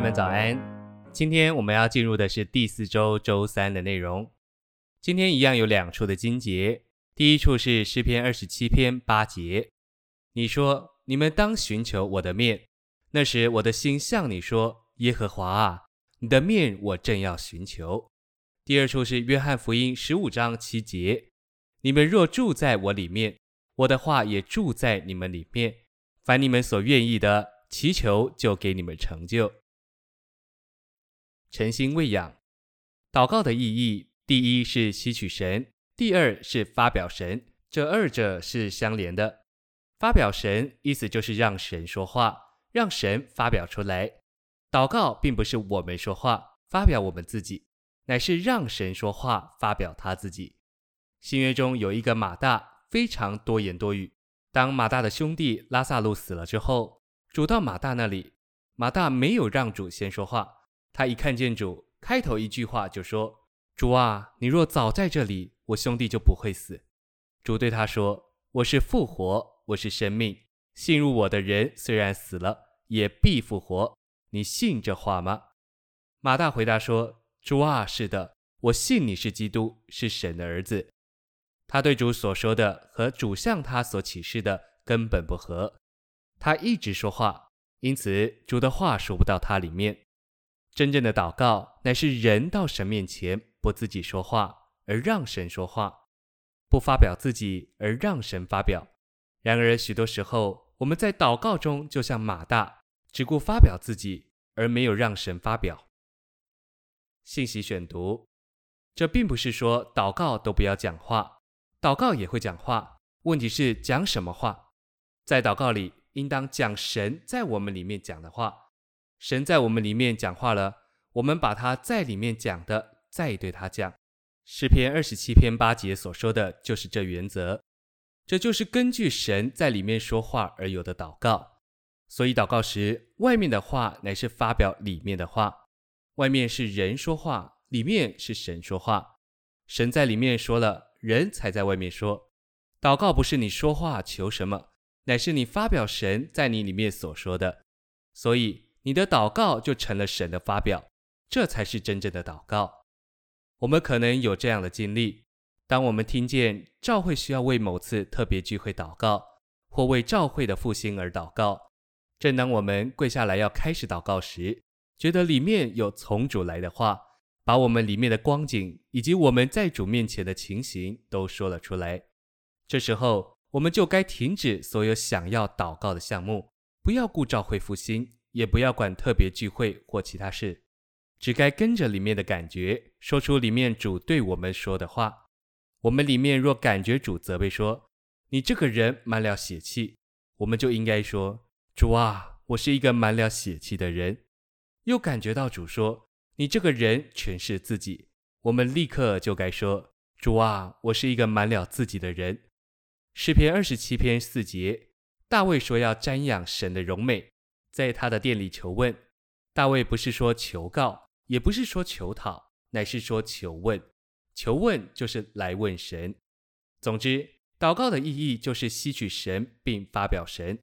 妹们早安！今天我们要进入的是第四周周三的内容。今天一样有两处的经节，第一处是诗篇二十七篇八节。你说：“你们当寻求我的面。”那时我的心向你说：“耶和华啊，你的面我正要寻求。”第二处是约翰福音十五章七节。你们若住在我里面，我的话也住在你们里面。凡你们所愿意的，祈求就给你们成就。诚心喂养，祷告的意义，第一是吸取神，第二是发表神，这二者是相连的。发表神，意思就是让神说话，让神发表出来。祷告并不是我们说话，发表我们自己，乃是让神说话，发表他自己。新约中有一个马大，非常多言多语。当马大的兄弟拉萨路死了之后，主到马大那里，马大没有让主先说话。他一看见主，开头一句话就说：“主啊，你若早在这里，我兄弟就不会死。”主对他说：“我是复活，我是生命。信入我的人，虽然死了，也必复活。你信这话吗？”马大回答说：“主啊，是的，我信你是基督，是神的儿子。”他对主所说的和主向他所启示的根本不合，他一直说话，因此主的话说不到他里面。真正的祷告乃是人到神面前，不自己说话，而让神说话；不发表自己，而让神发表。然而许多时候，我们在祷告中就像马大，只顾发表自己，而没有让神发表。信息选读，这并不是说祷告都不要讲话。祷告也会讲话，问题是讲什么话？在祷告里，应当讲神在我们里面讲的话。神在我们里面讲话了，我们把他在里面讲的再对他讲。诗篇二十七篇八节所说的就是这原则，这就是根据神在里面说话而有的祷告。所以祷告时，外面的话乃是发表里面的话，外面是人说话，里面是神说话。神在里面说了。人才在外面说，祷告不是你说话求什么，乃是你发表神在你里面所说的，所以你的祷告就成了神的发表，这才是真正的祷告。我们可能有这样的经历：当我们听见教会需要为某次特别聚会祷告，或为教会的复兴而祷告，正当我们跪下来要开始祷告时，觉得里面有从主来的话。把我们里面的光景以及我们在主面前的情形都说了出来。这时候，我们就该停止所有想要祷告的项目，不要顾召会复兴，也不要管特别聚会或其他事，只该跟着里面的感觉，说出里面主对我们说的话。我们里面若感觉主责备说：“你这个人满了血气”，我们就应该说：“主啊，我是一个满了血气的人。”又感觉到主说。你这个人全是自己，我们立刻就该说：“主啊，我是一个满了自己的人。”诗篇二十七篇四节，大卫说要瞻仰神的荣美，在他的店里求问。大卫不是说求告，也不是说求讨，乃是说求问。求问就是来问神。总之，祷告的意义就是吸取神并发表神。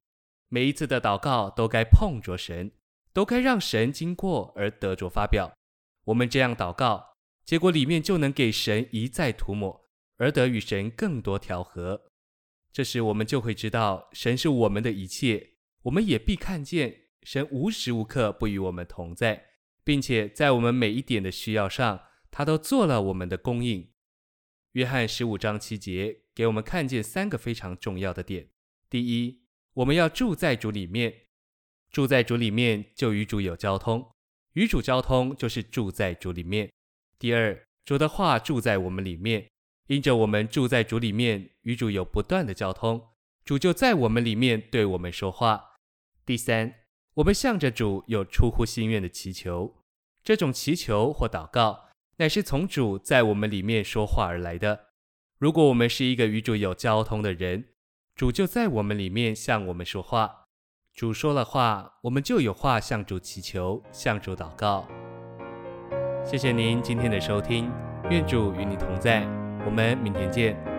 每一次的祷告都该碰着神，都该让神经过而得着发表。我们这样祷告，结果里面就能给神一再涂抹，而得与神更多调和。这时我们就会知道，神是我们的一切。我们也必看见神无时无刻不与我们同在，并且在我们每一点的需要上，他都做了我们的供应。约翰十五章七节给我们看见三个非常重要的点：第一，我们要住在主里面，住在主里面就与主有交通。与主交通，就是住在主里面。第二，主的话住在我们里面，因着我们住在主里面，与主有不断的交通，主就在我们里面对我们说话。第三，我们向着主有出乎心愿的祈求，这种祈求或祷告，乃是从主在我们里面说话而来的。如果我们是一个与主有交通的人，主就在我们里面向我们说话。主说了话，我们就有话向主祈求，向主祷告。谢谢您今天的收听，愿主与你同在，我们明天见。